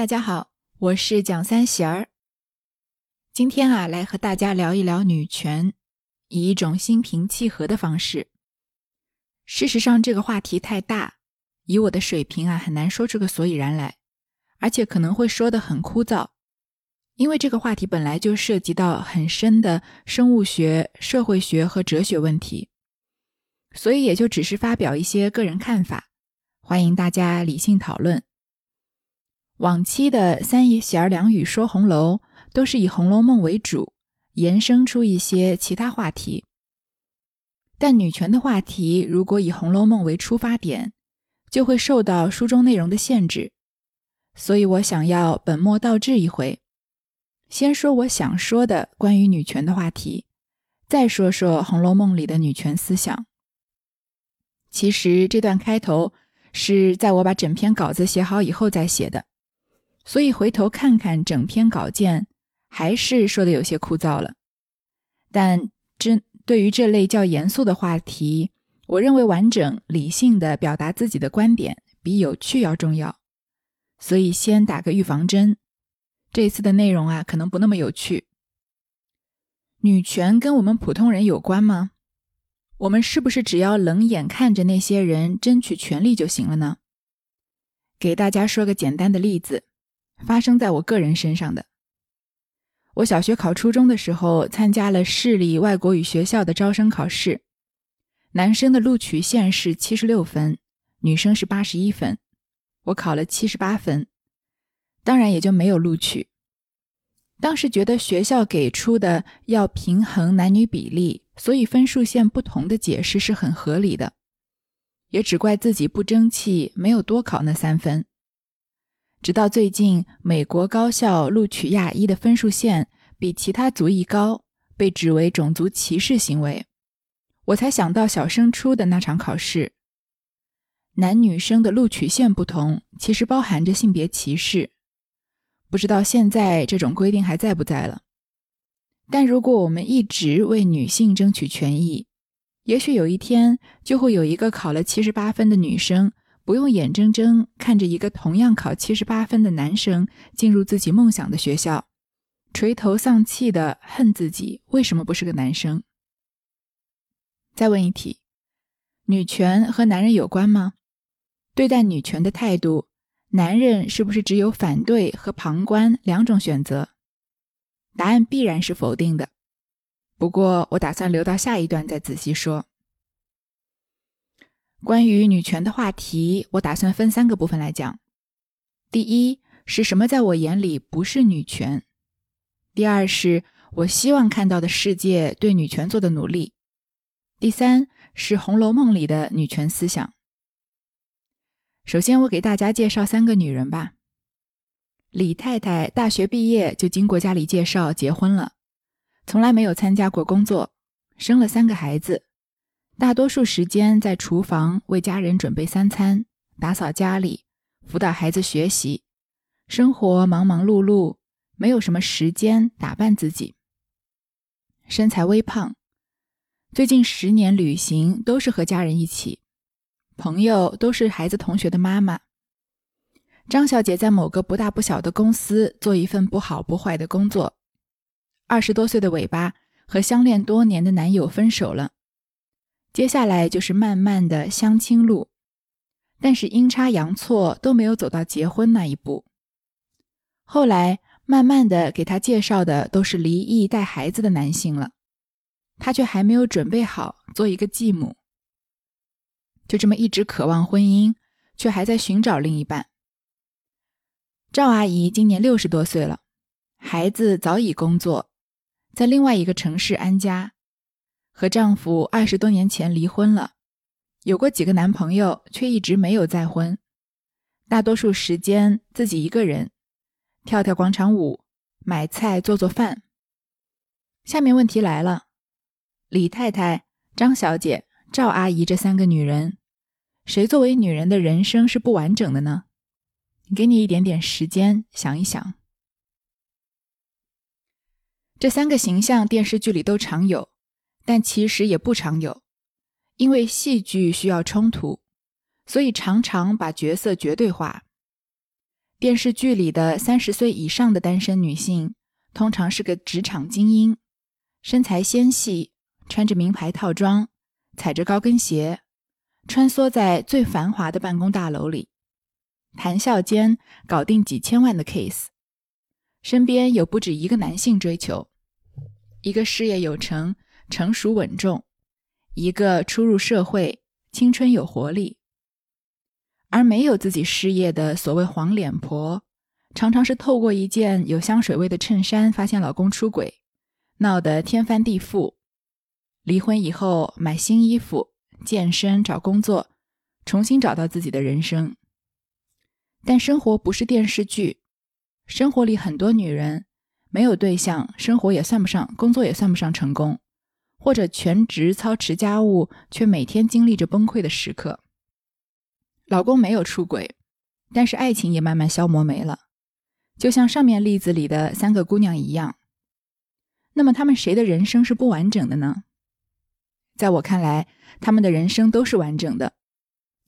大家好，我是蒋三喜儿。今天啊，来和大家聊一聊女权，以一种心平气和的方式。事实上，这个话题太大，以我的水平啊，很难说出个所以然来，而且可能会说的很枯燥，因为这个话题本来就涉及到很深的生物学、社会学和哲学问题，所以也就只是发表一些个人看法，欢迎大家理性讨论。往期的三言儿两语说红楼，都是以《红楼梦》为主，延伸出一些其他话题。但女权的话题，如果以《红楼梦》为出发点，就会受到书中内容的限制。所以我想要本末倒置一回，先说我想说的关于女权的话题，再说说《红楼梦》里的女权思想。其实这段开头是在我把整篇稿子写好以后再写的。所以回头看看整篇稿件，还是说的有些枯燥了。但针对于这类较严肃的话题，我认为完整理性的表达自己的观点比有趣要重要。所以先打个预防针，这次的内容啊，可能不那么有趣。女权跟我们普通人有关吗？我们是不是只要冷眼看着那些人争取权利就行了呢？给大家说个简单的例子。发生在我个人身上的。我小学考初中的时候，参加了市里外国语学校的招生考试，男生的录取线是七十六分，女生是八十一分，我考了七十八分，当然也就没有录取。当时觉得学校给出的要平衡男女比例，所以分数线不同的解释是很合理的，也只怪自己不争气，没有多考那三分。直到最近，美国高校录取亚裔的分数线比其他族裔高，被指为种族歧视行为，我才想到小升初的那场考试，男女生的录取线不同，其实包含着性别歧视。不知道现在这种规定还在不在了？但如果我们一直为女性争取权益，也许有一天就会有一个考了七十八分的女生。不用眼睁睁看着一个同样考七十八分的男生进入自己梦想的学校，垂头丧气的恨自己为什么不是个男生。再问一题：女权和男人有关吗？对待女权的态度，男人是不是只有反对和旁观两种选择？答案必然是否定的。不过我打算留到下一段再仔细说。关于女权的话题，我打算分三个部分来讲。第一是什么在我眼里不是女权；第二是我希望看到的世界对女权做的努力；第三是《红楼梦》里的女权思想。首先，我给大家介绍三个女人吧。李太太大学毕业就经过家里介绍结婚了，从来没有参加过工作，生了三个孩子。大多数时间在厨房为家人准备三餐，打扫家里，辅导孩子学习，生活忙忙碌碌，没有什么时间打扮自己。身材微胖，最近十年旅行都是和家人一起，朋友都是孩子同学的妈妈。张小姐在某个不大不小的公司做一份不好不坏的工作，二十多岁的尾巴和相恋多年的男友分手了。接下来就是慢慢的相亲路，但是阴差阳错都没有走到结婚那一步。后来慢慢的给他介绍的都是离异带孩子的男性了，他却还没有准备好做一个继母。就这么一直渴望婚姻，却还在寻找另一半。赵阿姨今年六十多岁了，孩子早已工作，在另外一个城市安家。和丈夫二十多年前离婚了，有过几个男朋友，却一直没有再婚。大多数时间自己一个人，跳跳广场舞，买菜做做饭。下面问题来了：李太太、张小姐、赵阿姨这三个女人，谁作为女人的人生是不完整的呢？给你一点点时间想一想。这三个形象电视剧里都常有。但其实也不常有，因为戏剧需要冲突，所以常常把角色绝对化。电视剧里的三十岁以上的单身女性，通常是个职场精英，身材纤细，穿着名牌套装，踩着高跟鞋，穿梭在最繁华的办公大楼里，谈笑间搞定几千万的 case，身边有不止一个男性追求，一个事业有成、成熟稳重，一个初入社会、青春有活力。而没有自己事业的所谓黄脸婆，常常是透过一件有香水味的衬衫发现老公出轨，闹得天翻地覆。离婚以后买新衣服、健身、找工作，重新找到自己的人生。但生活不是电视剧，生活里很多女人没有对象，生活也算不上，工作也算不上成功，或者全职操持家务，却每天经历着崩溃的时刻。老公没有出轨，但是爱情也慢慢消磨没了，就像上面例子里的三个姑娘一样。那么，她们谁的人生是不完整的呢？在我看来，她们的人生都是完整的，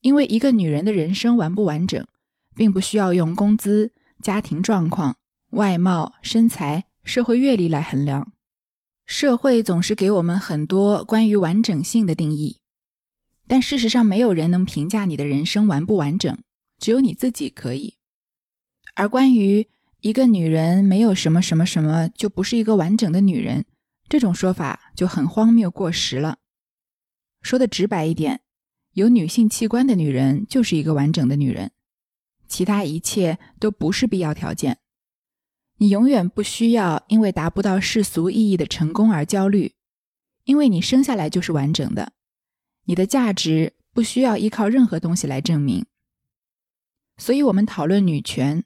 因为一个女人的人生完不完整，并不需要用工资、家庭状况、外貌、身材、社会阅历来衡量。社会总是给我们很多关于完整性的定义。但事实上，没有人能评价你的人生完不完整，只有你自己可以。而关于一个女人没有什么什么什么就不是一个完整的女人，这种说法就很荒谬过时了。说的直白一点，有女性器官的女人就是一个完整的女人，其他一切都不是必要条件。你永远不需要因为达不到世俗意义的成功而焦虑，因为你生下来就是完整的。你的价值不需要依靠任何东西来证明，所以，我们讨论女权，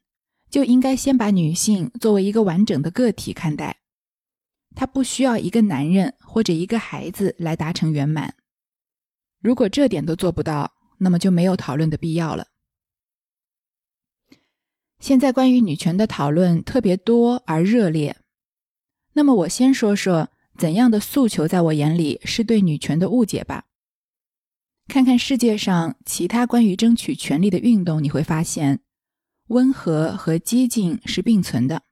就应该先把女性作为一个完整的个体看待。她不需要一个男人或者一个孩子来达成圆满。如果这点都做不到，那么就没有讨论的必要了。现在关于女权的讨论特别多而热烈，那么我先说说怎样的诉求在我眼里是对女权的误解吧。看看世界上其他关于争取权利的运动，你会发现，温和和激进是并存的，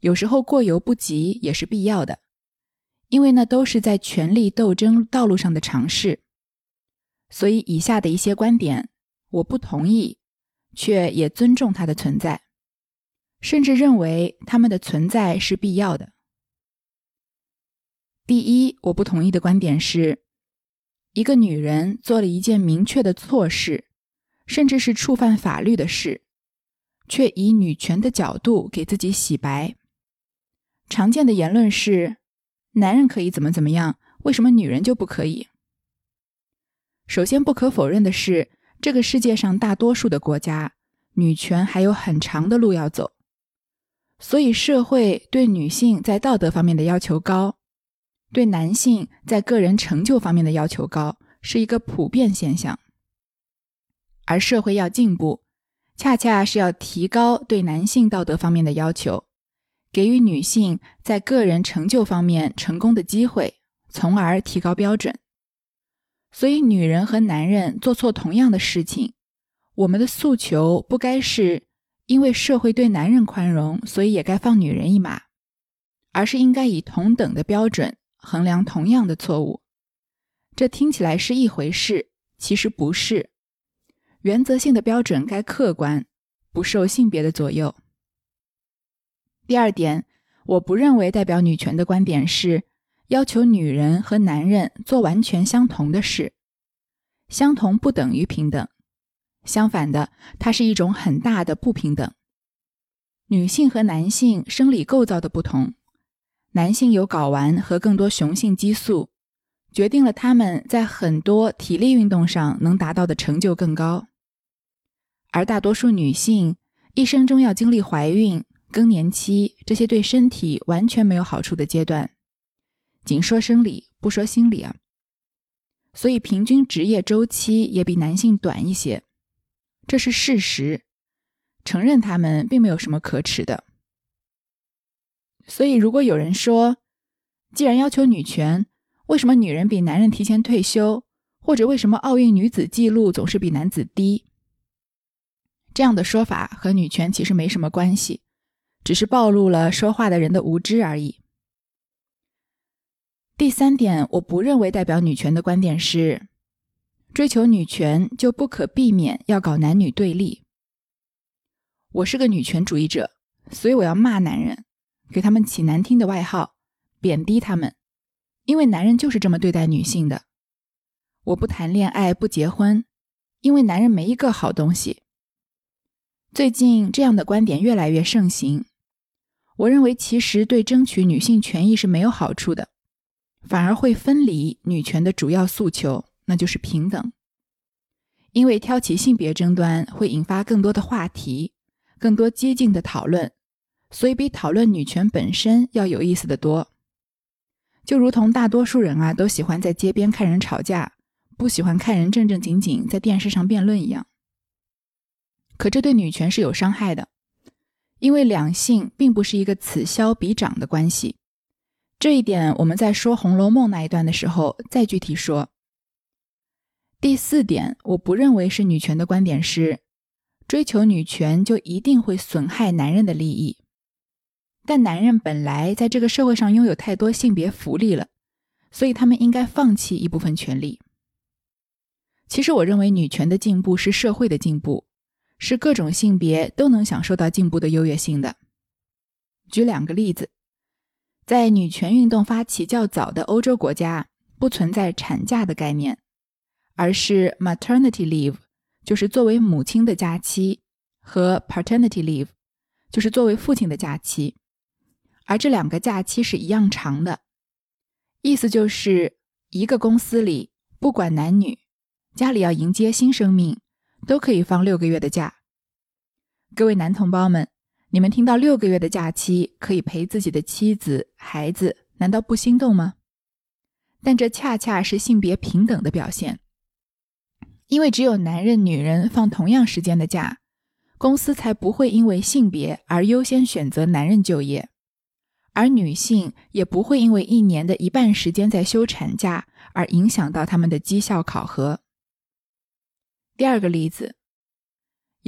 有时候过犹不及也是必要的，因为那都是在权力斗争道路上的尝试。所以，以下的一些观点我不同意，却也尊重它的存在，甚至认为他们的存在是必要的。第一，我不同意的观点是。一个女人做了一件明确的错事，甚至是触犯法律的事，却以女权的角度给自己洗白。常见的言论是：男人可以怎么怎么样，为什么女人就不可以？首先，不可否认的是，这个世界上大多数的国家，女权还有很长的路要走，所以社会对女性在道德方面的要求高。对男性在个人成就方面的要求高，是一个普遍现象。而社会要进步，恰恰是要提高对男性道德方面的要求，给予女性在个人成就方面成功的机会，从而提高标准。所以，女人和男人做错同样的事情，我们的诉求不该是因为社会对男人宽容，所以也该放女人一马，而是应该以同等的标准。衡量同样的错误，这听起来是一回事，其实不是。原则性的标准该客观，不受性别的左右。第二点，我不认为代表女权的观点是要求女人和男人做完全相同的事，相同不等于平等。相反的，它是一种很大的不平等。女性和男性生理构造的不同。男性有睾丸和更多雄性激素，决定了他们在很多体力运动上能达到的成就更高。而大多数女性一生中要经历怀孕、更年期这些对身体完全没有好处的阶段，仅说生理不说心理啊。所以平均职业周期也比男性短一些，这是事实。承认他们并没有什么可耻的。所以，如果有人说，既然要求女权，为什么女人比男人提前退休，或者为什么奥运女子纪录总是比男子低？这样的说法和女权其实没什么关系，只是暴露了说话的人的无知而已。第三点，我不认为代表女权的观点是，追求女权就不可避免要搞男女对立。我是个女权主义者，所以我要骂男人，给他们起难听的外号，贬低他们，因为男人就是这么对待女性的。我不谈恋爱，不结婚，因为男人没一个好东西。最近这样的观点越来越盛行，我认为其实对争取女性权益是没有好处的。反而会分离女权的主要诉求，那就是平等。因为挑起性别争端会引发更多的话题，更多激进的讨论，所以比讨论女权本身要有意思的多。就如同大多数人啊都喜欢在街边看人吵架，不喜欢看人正正经经在电视上辩论一样。可这对女权是有伤害的，因为两性并不是一个此消彼长的关系。这一点我们在说《红楼梦》那一段的时候再具体说。第四点，我不认为是女权的观点是，追求女权就一定会损害男人的利益。但男人本来在这个社会上拥有太多性别福利了，所以他们应该放弃一部分权利。其实我认为女权的进步是社会的进步，是各种性别都能享受到进步的优越性的。举两个例子。在女权运动发起较早的欧洲国家，不存在产假的概念，而是 maternity leave，就是作为母亲的假期，和 paternity leave，就是作为父亲的假期。而这两个假期是一样长的，意思就是一个公司里不管男女，家里要迎接新生命，都可以放六个月的假。各位男同胞们。你们听到六个月的假期可以陪自己的妻子、孩子，难道不心动吗？但这恰恰是性别平等的表现，因为只有男人、女人放同样时间的假，公司才不会因为性别而优先选择男人就业，而女性也不会因为一年的一半时间在休产假而影响到他们的绩效考核。第二个例子。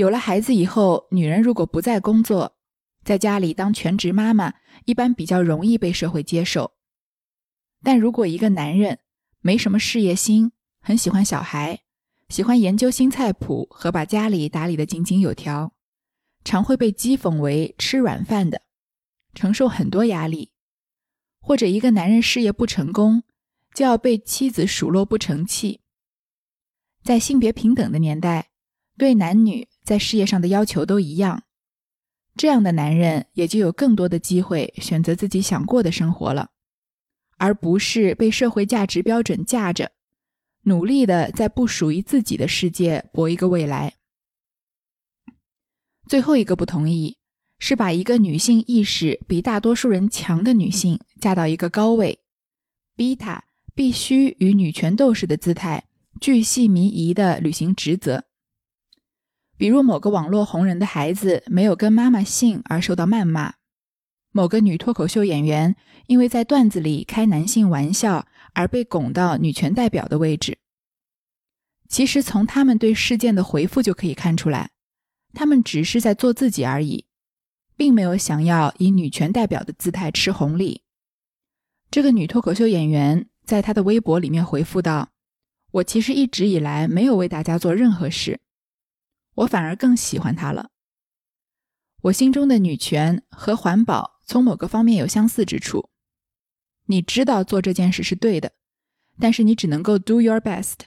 有了孩子以后，女人如果不再工作，在家里当全职妈妈，一般比较容易被社会接受。但如果一个男人没什么事业心，很喜欢小孩，喜欢研究新菜谱和把家里打理得井井有条，常会被讥讽为吃软饭的，承受很多压力。或者一个男人事业不成功，就要被妻子数落不成器。在性别平等的年代，对男女。在事业上的要求都一样，这样的男人也就有更多的机会选择自己想过的生活了，而不是被社会价值标准架着，努力的在不属于自己的世界搏一个未来。最后一个不同意是把一个女性意识比大多数人强的女性架到一个高位，逼她必须与女权斗士的姿态巨细靡遗的履行职责。比如某个网络红人的孩子没有跟妈妈姓而受到谩骂，某个女脱口秀演员因为在段子里开男性玩笑而被拱到女权代表的位置。其实从他们对事件的回复就可以看出来，他们只是在做自己而已，并没有想要以女权代表的姿态吃红利。这个女脱口秀演员在她的微博里面回复道：“我其实一直以来没有为大家做任何事。”我反而更喜欢她了。我心中的女权和环保从某个方面有相似之处。你知道做这件事是对的，但是你只能够 do your best，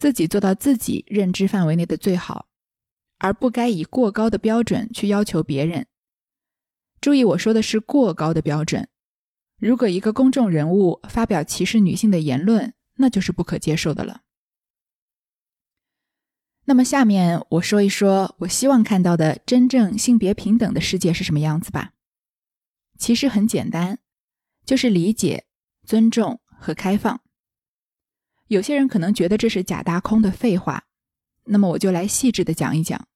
自己做到自己认知范围内的最好，而不该以过高的标准去要求别人。注意，我说的是过高的标准。如果一个公众人物发表歧视女性的言论，那就是不可接受的了。那么下面我说一说，我希望看到的真正性别平等的世界是什么样子吧。其实很简单，就是理解、尊重和开放。有些人可能觉得这是假大空的废话，那么我就来细致的讲一讲。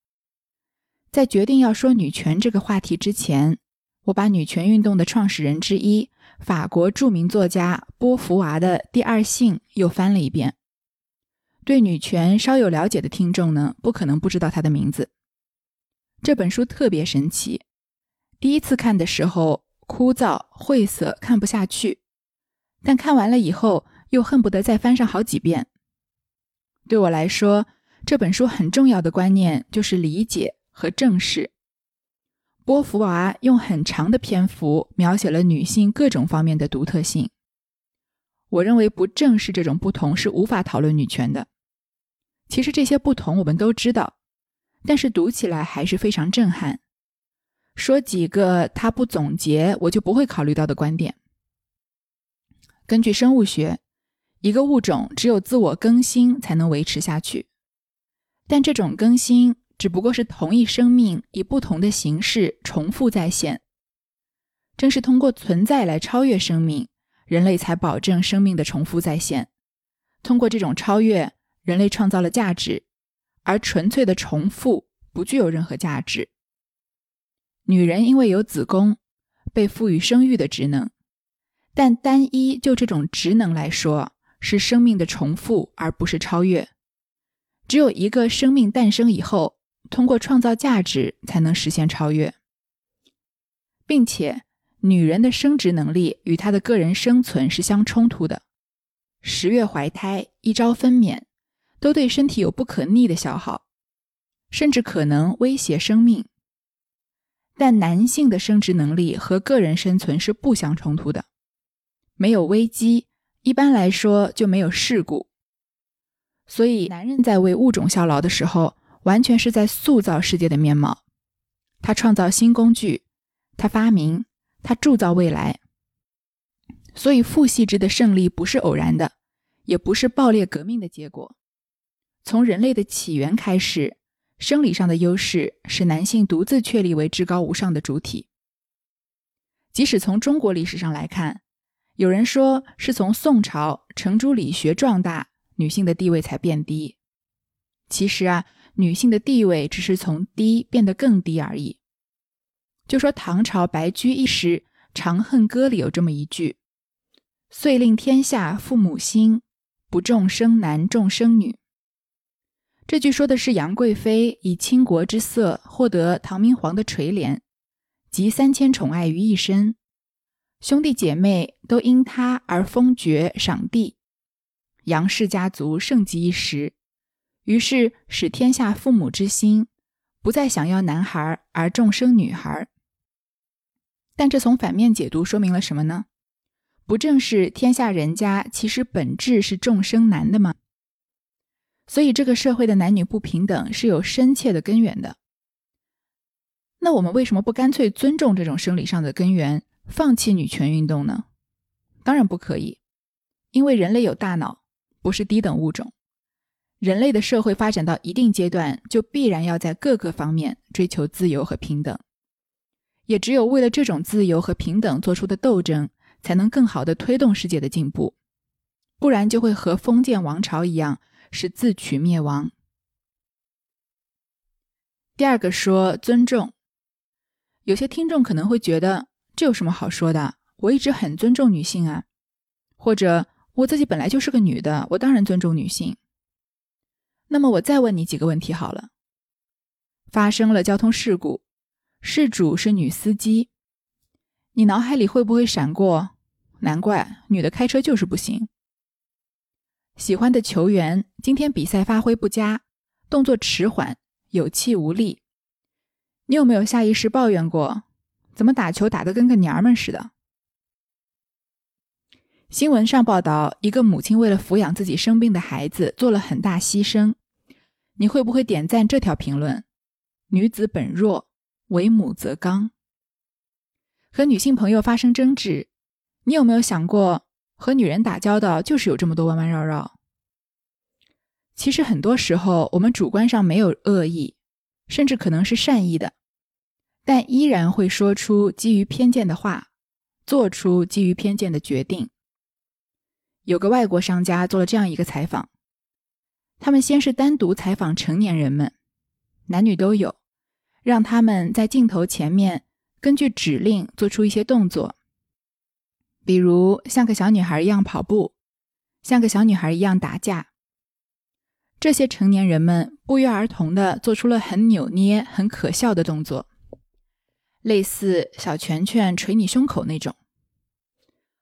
在决定要说女权这个话题之前，我把女权运动的创始人之一、法国著名作家波伏娃的《第二性》又翻了一遍。对女权稍有了解的听众呢，不可能不知道她的名字。这本书特别神奇。第一次看的时候枯燥晦涩，看不下去，但看完了以后又恨不得再翻上好几遍。对我来说，这本书很重要的观念就是理解和正视。波伏娃用很长的篇幅描写了女性各种方面的独特性。我认为不正视这种不同是无法讨论女权的。其实这些不同我们都知道，但是读起来还是非常震撼。说几个他不总结我就不会考虑到的观点。根据生物学，一个物种只有自我更新才能维持下去，但这种更新。只不过是同一生命以不同的形式重复再现。正是通过存在来超越生命，人类才保证生命的重复再现。通过这种超越，人类创造了价值，而纯粹的重复不具有任何价值。女人因为有子宫，被赋予生育的职能，但单一就这种职能来说，是生命的重复，而不是超越。只有一个生命诞生以后。通过创造价值才能实现超越，并且女人的生殖能力与她的个人生存是相冲突的。十月怀胎、一朝分娩，都对身体有不可逆的消耗，甚至可能威胁生命。但男性的生殖能力和个人生存是不相冲突的。没有危机，一般来说就没有事故。所以，男人在为物种效劳的时候。完全是在塑造世界的面貌，他创造新工具，他发明，他铸造未来。所以，父系制的胜利不是偶然的，也不是暴烈革命的结果。从人类的起源开始，生理上的优势使男性独自确立为至高无上的主体。即使从中国历史上来看，有人说是从宋朝程朱理学壮大，女性的地位才变低。其实啊。女性的地位只是从低变得更低而已。就说唐朝白居易诗《长恨歌》里有这么一句：“遂令天下父母心，不重生男重生女。”这句说的是杨贵妃以倾国之色获得唐明皇的垂怜，集三千宠爱于一身，兄弟姐妹都因她而封爵赏地，杨氏家族盛极一时。于是使天下父母之心不再想要男孩而重生女孩，但这从反面解读说明了什么呢？不正是天下人家其实本质是重生男的吗？所以这个社会的男女不平等是有深切的根源的。那我们为什么不干脆尊重这种生理上的根源，放弃女权运动呢？当然不可以，因为人类有大脑，不是低等物种。人类的社会发展到一定阶段，就必然要在各个方面追求自由和平等。也只有为了这种自由和平等做出的斗争，才能更好的推动世界的进步。不然就会和封建王朝一样，是自取灭亡。第二个说尊重，有些听众可能会觉得这有什么好说的？我一直很尊重女性啊，或者我自己本来就是个女的，我当然尊重女性。那么我再问你几个问题好了。发生了交通事故，事主是女司机，你脑海里会不会闪过？难怪女的开车就是不行。喜欢的球员今天比赛发挥不佳，动作迟缓，有气无力，你有没有下意识抱怨过？怎么打球打得跟个娘们似的？新闻上报道，一个母亲为了抚养自己生病的孩子，做了很大牺牲。你会不会点赞这条评论？女子本弱，为母则刚。和女性朋友发生争执，你有没有想过，和女人打交道就是有这么多弯弯绕绕？其实很多时候，我们主观上没有恶意，甚至可能是善意的，但依然会说出基于偏见的话，做出基于偏见的决定。有个外国商家做了这样一个采访。他们先是单独采访成年人们，男女都有，让他们在镜头前面根据指令做出一些动作，比如像个小女孩一样跑步，像个小女孩一样打架。这些成年人们不约而同地做出了很扭捏、很可笑的动作，类似小拳拳捶你胸口那种。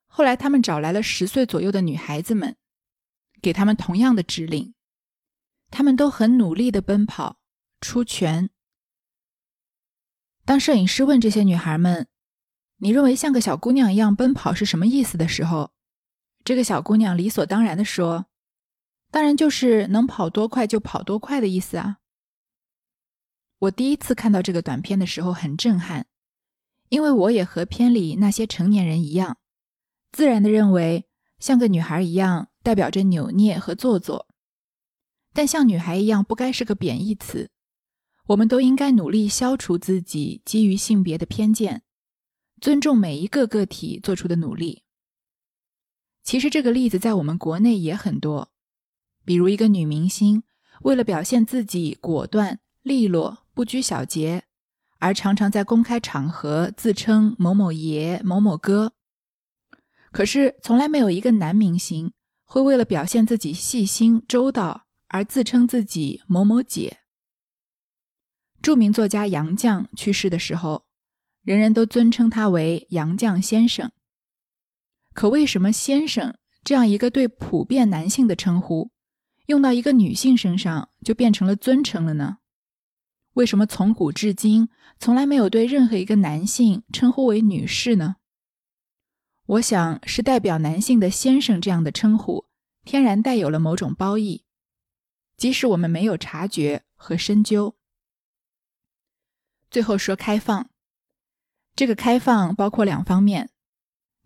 后来，他们找来了十岁左右的女孩子们，给他们同样的指令。他们都很努力地奔跑、出拳。当摄影师问这些女孩们：“你认为像个小姑娘一样奔跑是什么意思？”的时候，这个小姑娘理所当然地说：“当然就是能跑多快就跑多快的意思啊！”我第一次看到这个短片的时候很震撼，因为我也和片里那些成年人一样，自然地认为像个女孩一样代表着扭捏和做作。但像女孩一样不该是个贬义词，我们都应该努力消除自己基于性别的偏见，尊重每一个个体做出的努力。其实这个例子在我们国内也很多，比如一个女明星为了表现自己果断、利落、不拘小节，而常常在公开场合自称某某爷、某某哥。可是从来没有一个男明星会为了表现自己细心周到。而自称自己某某姐。著名作家杨绛去世的时候，人人都尊称他为杨绛先生。可为什么“先生”这样一个对普遍男性的称呼，用到一个女性身上就变成了尊称了呢？为什么从古至今从来没有对任何一个男性称呼为女士呢？我想是代表男性的“先生”这样的称呼，天然带有了某种褒义。即使我们没有察觉和深究，最后说开放，这个开放包括两方面：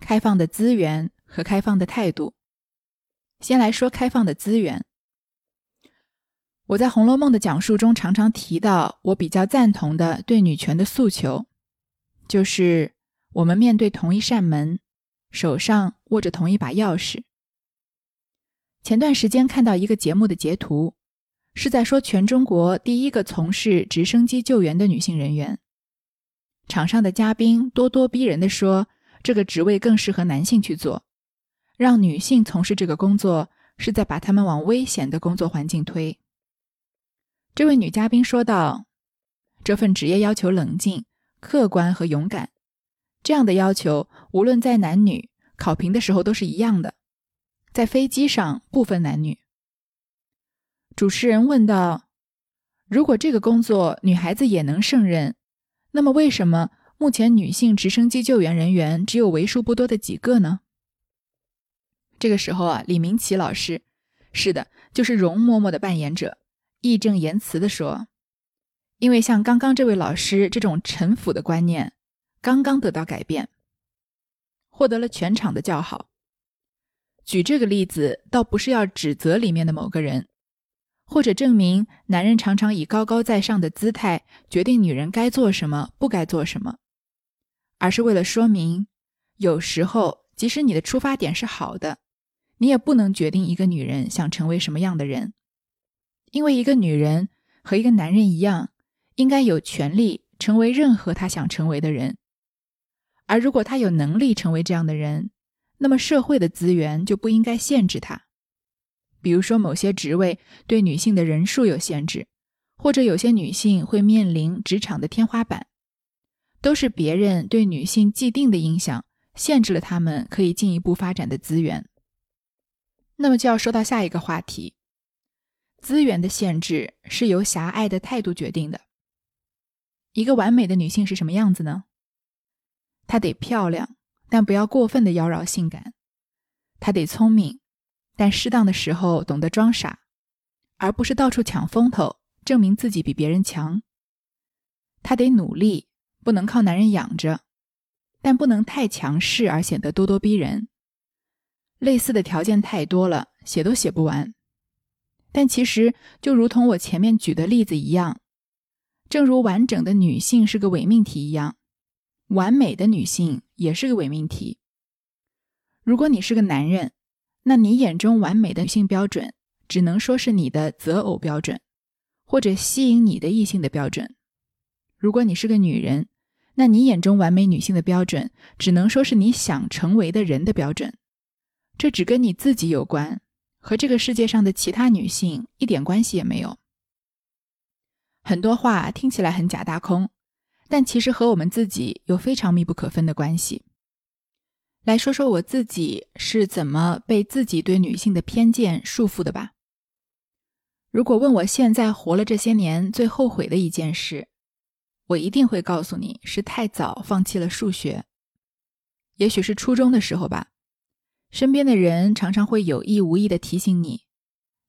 开放的资源和开放的态度。先来说开放的资源。我在《红楼梦》的讲述中常常提到，我比较赞同的对女权的诉求，就是我们面对同一扇门，手上握着同一把钥匙。前段时间看到一个节目的截图。是在说全中国第一个从事直升机救援的女性人员。场上的嘉宾咄咄逼人地说，这个职位更适合男性去做，让女性从事这个工作是在把他们往危险的工作环境推。这位女嘉宾说道：“这份职业要求冷静、客观和勇敢，这样的要求无论在男女考评的时候都是一样的，在飞机上不分男女。”主持人问道：“如果这个工作女孩子也能胜任，那么为什么目前女性直升机救援人员只有为数不多的几个呢？”这个时候啊，李明启老师，是的，就是容嬷嬷的扮演者，义正言辞地说：“因为像刚刚这位老师这种臣服的观念，刚刚得到改变，获得了全场的叫好。”举这个例子，倒不是要指责里面的某个人。或者证明男人常常以高高在上的姿态决定女人该做什么、不该做什么，而是为了说明，有时候即使你的出发点是好的，你也不能决定一个女人想成为什么样的人，因为一个女人和一个男人一样，应该有权利成为任何她想成为的人，而如果她有能力成为这样的人，那么社会的资源就不应该限制她。比如说，某些职位对女性的人数有限制，或者有些女性会面临职场的天花板，都是别人对女性既定的影响限制了她们可以进一步发展的资源。那么就要说到下一个话题：资源的限制是由狭隘的态度决定的。一个完美的女性是什么样子呢？她得漂亮，但不要过分的妖娆性感；她得聪明。但适当的时候懂得装傻，而不是到处抢风头，证明自己比别人强。他得努力，不能靠男人养着，但不能太强势而显得咄咄逼人。类似的条件太多了，写都写不完。但其实就如同我前面举的例子一样，正如完整的女性是个伪命题一样，完美的女性也是个伪命题。如果你是个男人，那你眼中完美的女性标准，只能说是你的择偶标准，或者吸引你的异性的标准。如果你是个女人，那你眼中完美女性的标准，只能说是你想成为的人的标准。这只跟你自己有关，和这个世界上的其他女性一点关系也没有。很多话听起来很假大空，但其实和我们自己有非常密不可分的关系。来说说我自己是怎么被自己对女性的偏见束缚的吧。如果问我现在活了这些年最后悔的一件事，我一定会告诉你是太早放弃了数学。也许是初中的时候吧，身边的人常常会有意无意的提醒你，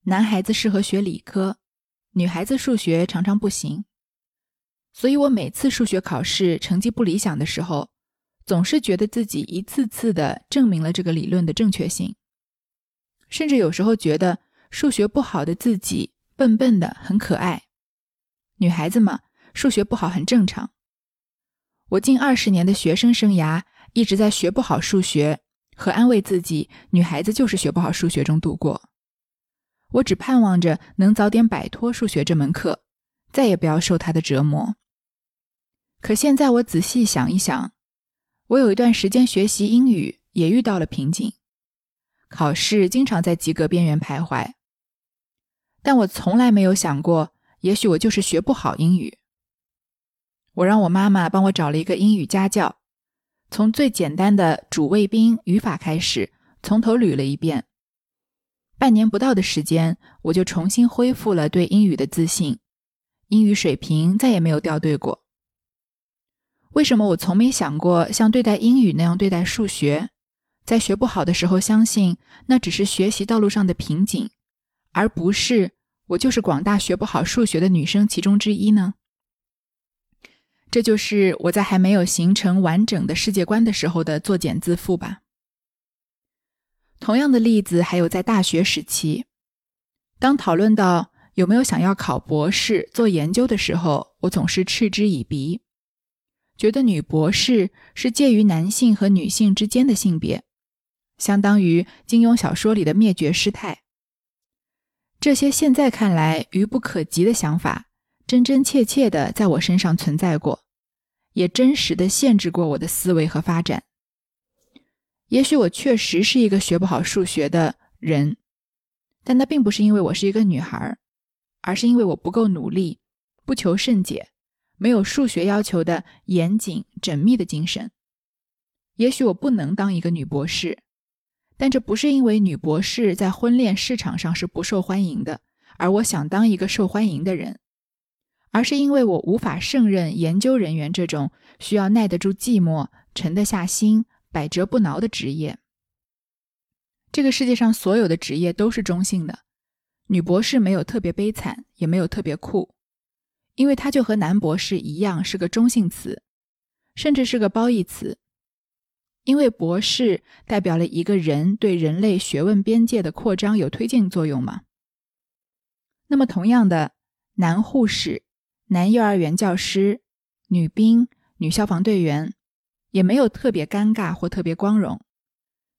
男孩子适合学理科，女孩子数学常常不行。所以我每次数学考试成绩不理想的时候，总是觉得自己一次次的证明了这个理论的正确性，甚至有时候觉得数学不好的自己笨笨的很可爱。女孩子嘛，数学不好很正常。我近二十年的学生生涯一直在学不好数学和安慰自己女孩子就是学不好数学中度过。我只盼望着能早点摆脱数学这门课，再也不要受它的折磨。可现在我仔细想一想。我有一段时间学习英语也遇到了瓶颈，考试经常在及格边缘徘徊。但我从来没有想过，也许我就是学不好英语。我让我妈妈帮我找了一个英语家教，从最简单的主谓宾语法开始，从头捋了一遍。半年不到的时间，我就重新恢复了对英语的自信，英语水平再也没有掉队过。为什么我从没想过像对待英语那样对待数学？在学不好的时候，相信那只是学习道路上的瓶颈，而不是我就是广大学不好数学的女生其中之一呢？这就是我在还没有形成完整的世界观的时候的作茧自缚吧。同样的例子还有在大学时期，当讨论到有没有想要考博士做研究的时候，我总是嗤之以鼻。觉得女博士是介于男性和女性之间的性别，相当于金庸小说里的灭绝师太。这些现在看来愚不可及的想法，真真切切的在我身上存在过，也真实的限制过我的思维和发展。也许我确实是一个学不好数学的人，但那并不是因为我是一个女孩，而是因为我不够努力，不求甚解。没有数学要求的严谨缜密的精神，也许我不能当一个女博士，但这不是因为女博士在婚恋市场上是不受欢迎的，而我想当一个受欢迎的人，而是因为我无法胜任研究人员这种需要耐得住寂寞、沉得下心、百折不挠的职业。这个世界上所有的职业都是中性的，女博士没有特别悲惨，也没有特别酷。因为它就和男博士一样是个中性词，甚至是个褒义词。因为博士代表了一个人对人类学问边界的扩张有推进作用嘛。那么同样的，男护士、男幼儿园教师、女兵、女消防队员，也没有特别尴尬或特别光荣，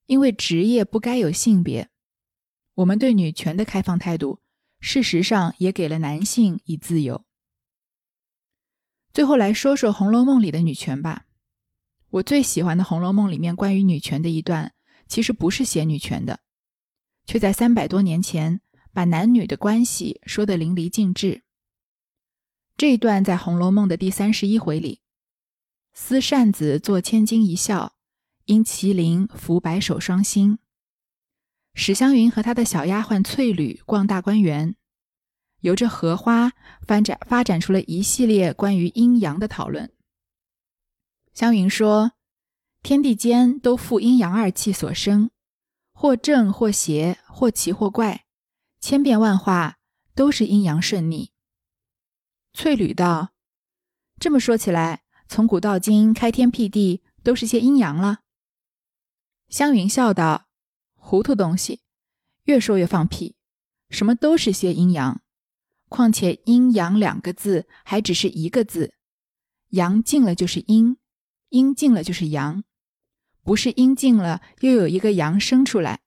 因为职业不该有性别。我们对女权的开放态度，事实上也给了男性以自由。最后来说说《红楼梦》里的女权吧。我最喜欢的《红楼梦》里面关于女权的一段，其实不是写女权的，却在三百多年前把男女的关系说得淋漓尽致。这一段在《红楼梦》的第三十一回里，撕扇子作千金一笑，因麒麟伏白首双星。史湘云和她的小丫鬟翠缕逛大观园。由着荷花发展发展出了一系列关于阴阳的讨论。湘云说：“天地间都负阴阳二气所生，或正或邪，或奇或怪，千变万化，都是阴阳顺逆。”翠缕道：“这么说起来，从古到今，开天辟地都是些阴阳了。”湘云笑道：“糊涂东西，越说越放屁，什么都是些阴阳。”况且阴阳两个字还只是一个字，阳尽了就是阴，阴尽了就是阳，不是阴尽了又有一个阳生出来，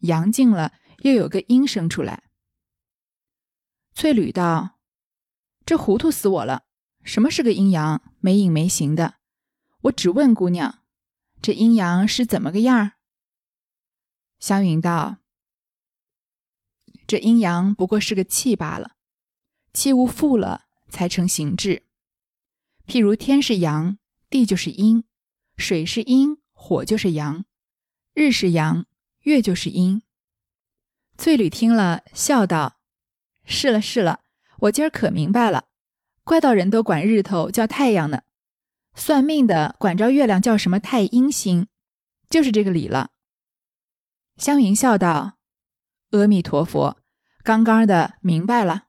阳尽了又有个阴生出来。翠缕道：“这糊涂死我了！什么是个阴阳？没影没形的。我只问姑娘，这阴阳是怎么个样？”湘云道：“这阴阳不过是个气罢了，气物复了才成形质。譬如天是阳，地就是阴；水是阴，火就是阳；日是阳，月就是阴。翠缕听了，笑道：“是了是了，我今儿可明白了，怪道人都管日头叫太阳呢，算命的管着月亮叫什么太阴星，就是这个理了。”湘云笑道：“阿弥陀佛，刚刚的明白了。”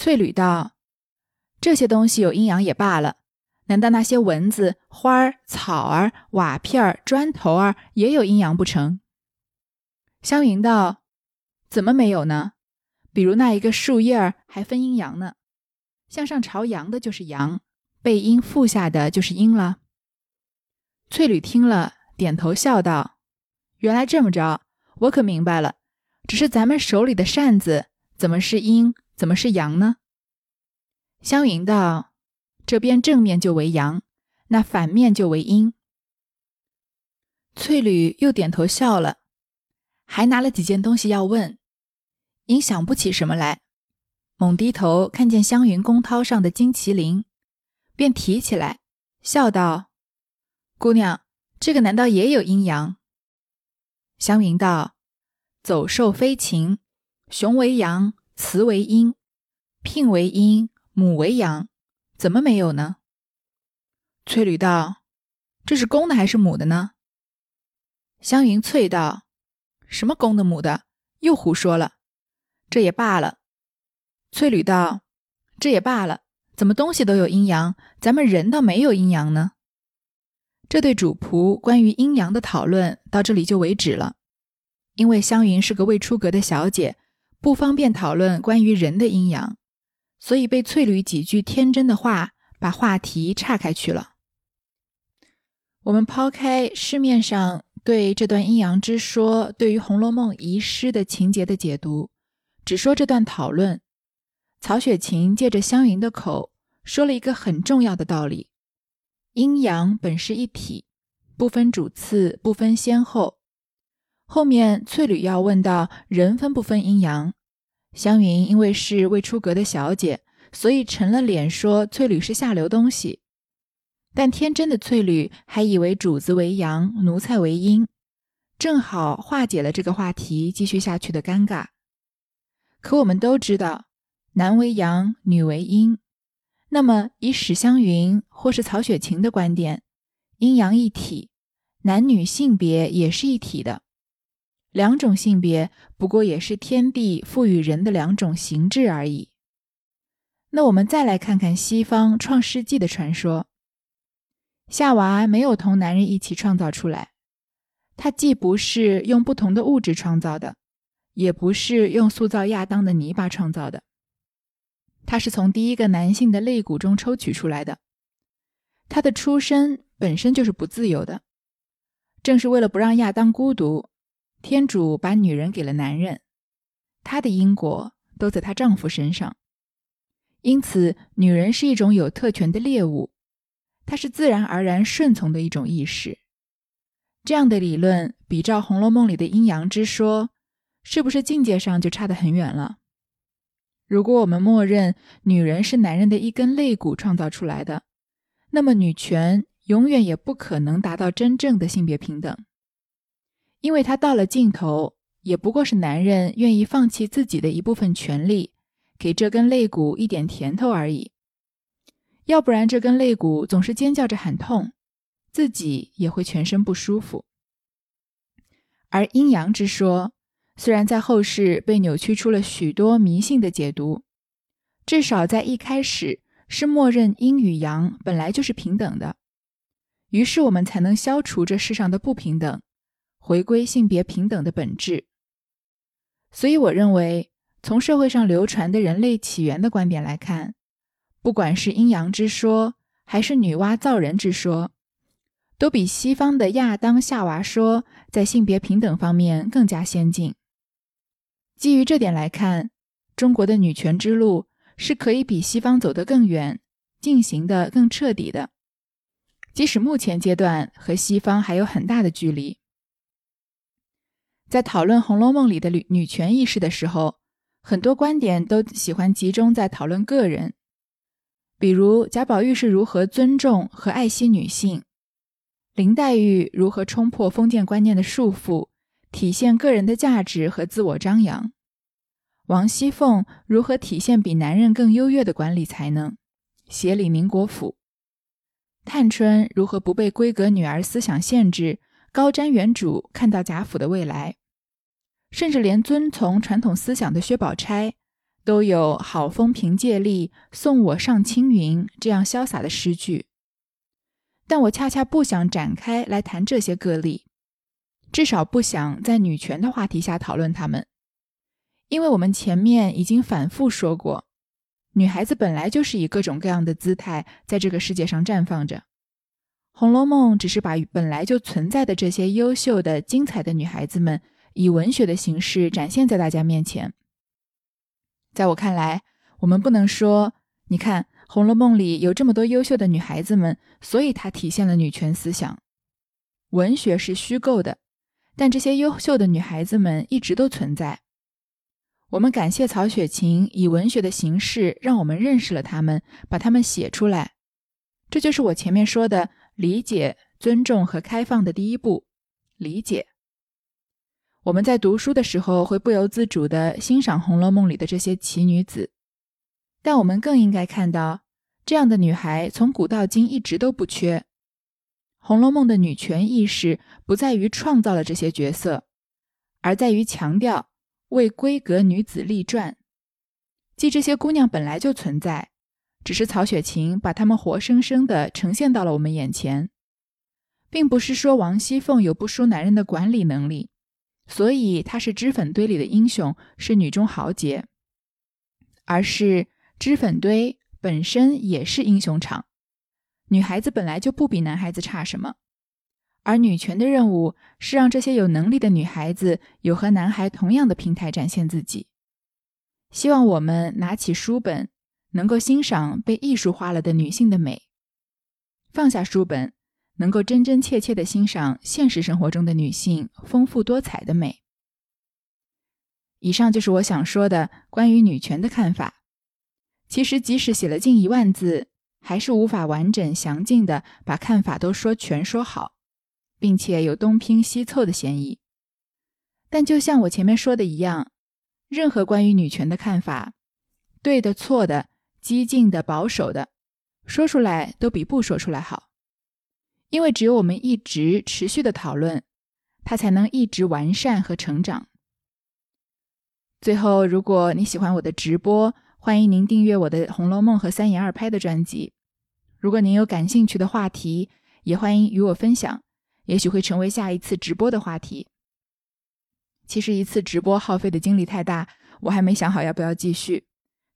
翠缕道：“这些东西有阴阳也罢了，难道那些蚊子、花儿、草儿、瓦片儿、砖头儿也有阴阳不成？”湘云道：“怎么没有呢？比如那一个树叶儿还分阴阳呢，向上朝阳的就是阳，背阴覆下的就是阴了。”翠缕听了，点头笑道。原来这么着，我可明白了。只是咱们手里的扇子怎么是阴，怎么是阳呢？湘云道：“这边正面就为阳，那反面就为阴。”翠缕又点头笑了，还拿了几件东西要问，因想不起什么来，猛低头看见湘云公绦上的金麒麟，便提起来，笑道：“姑娘，这个难道也有阴阳？”湘云道：“走兽飞禽，雄为阳，雌为阴，聘为阴，母为阳，怎么没有呢？”翠缕道：“这是公的还是母的呢？”湘云啐道：“什么公的母的？又胡说了！这也罢了。”翠缕道：“这也罢了，怎么东西都有阴阳，咱们人倒没有阴阳呢？”这对主仆关于阴阳的讨论到这里就为止了，因为湘云是个未出阁的小姐，不方便讨论关于人的阴阳，所以被翠缕几句天真的话把话题岔开去了。我们抛开市面上对这段阴阳之说对于《红楼梦》遗失的情节的解读，只说这段讨论，曹雪芹借着湘云的口说了一个很重要的道理。阴阳本是一体，不分主次，不分先后。后面翠缕要问到人分不分阴阳，湘云因为是未出阁的小姐，所以沉了脸说翠缕是下流东西。但天真的翠缕还以为主子为阳，奴才为阴，正好化解了这个话题继续下去的尴尬。可我们都知道，男为阳，女为阴。那么，以史湘云或是曹雪芹的观点，阴阳一体，男女性别也是一体的。两种性别不过也是天地赋予人的两种形制而已。那我们再来看看西方《创世纪》的传说，夏娃没有同男人一起创造出来，她既不是用不同的物质创造的，也不是用塑造亚当的泥巴创造的。他是从第一个男性的肋骨中抽取出来的，他的出身本身就是不自由的。正是为了不让亚当孤独，天主把女人给了男人，她的因果都在她丈夫身上。因此，女人是一种有特权的猎物，她是自然而然顺从的一种意识。这样的理论比照《红楼梦》里的阴阳之说，是不是境界上就差得很远了？如果我们默认女人是男人的一根肋骨创造出来的，那么女权永远也不可能达到真正的性别平等，因为它到了尽头，也不过是男人愿意放弃自己的一部分权利，给这根肋骨一点甜头而已。要不然，这根肋骨总是尖叫着喊痛，自己也会全身不舒服。而阴阳之说。虽然在后世被扭曲出了许多迷信的解读，至少在一开始是默认阴与阳本来就是平等的，于是我们才能消除这世上的不平等，回归性别平等的本质。所以，我认为从社会上流传的人类起源的观点来看，不管是阴阳之说，还是女娲造人之说，都比西方的亚当夏娃说在性别平等方面更加先进。基于这点来看，中国的女权之路是可以比西方走得更远、进行的更彻底的，即使目前阶段和西方还有很大的距离。在讨论《红楼梦》里的女女权意识的时候，很多观点都喜欢集中在讨论个人，比如贾宝玉是如何尊重和爱惜女性，林黛玉如何冲破封建观念的束缚，体现个人的价值和自我张扬，王熙凤如何体现比男人更优越的管理才能，协理宁国府，探春如何不被闺阁女儿思想限制。高瞻远瞩，看到贾府的未来，甚至连遵从传统思想的薛宝钗，都有“好风凭借力，送我上青云”这样潇洒的诗句。但我恰恰不想展开来谈这些个例，至少不想在女权的话题下讨论他们，因为我们前面已经反复说过，女孩子本来就是以各种各样的姿态在这个世界上绽放着。《红楼梦》只是把本来就存在的这些优秀的、精彩的女孩子们，以文学的形式展现在大家面前。在我看来，我们不能说，你看《红楼梦》里有这么多优秀的女孩子们，所以它体现了女权思想。文学是虚构的，但这些优秀的女孩子们一直都存在。我们感谢曹雪芹以文学的形式让我们认识了她们，把她们写出来。这就是我前面说的。理解、尊重和开放的第一步，理解。我们在读书的时候会不由自主地欣赏《红楼梦》里的这些奇女子，但我们更应该看到，这样的女孩从古到今一直都不缺。《红楼梦》的女权意识不在于创造了这些角色，而在于强调为闺阁女子立传，即这些姑娘本来就存在。只是曹雪芹把他们活生生的呈现到了我们眼前，并不是说王熙凤有不输男人的管理能力，所以她是脂粉堆里的英雄，是女中豪杰，而是脂粉堆本身也是英雄场，女孩子本来就不比男孩子差什么，而女权的任务是让这些有能力的女孩子有和男孩同样的平台展现自己，希望我们拿起书本。能够欣赏被艺术化了的女性的美，放下书本，能够真真切切的欣赏现实生活中的女性丰富多彩的美。以上就是我想说的关于女权的看法。其实，即使写了近一万字，还是无法完整详尽的把看法都说全说好，并且有东拼西凑的嫌疑。但就像我前面说的一样，任何关于女权的看法，对的、错的。激进的、保守的，说出来都比不说出来好，因为只有我们一直持续的讨论，它才能一直完善和成长。最后，如果你喜欢我的直播，欢迎您订阅我的《红楼梦》和三言二拍的专辑。如果您有感兴趣的话题，也欢迎与我分享，也许会成为下一次直播的话题。其实一次直播耗费的精力太大，我还没想好要不要继续。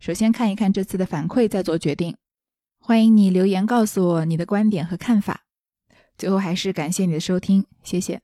首先看一看这次的反馈，再做决定。欢迎你留言告诉我你的观点和看法。最后还是感谢你的收听，谢谢。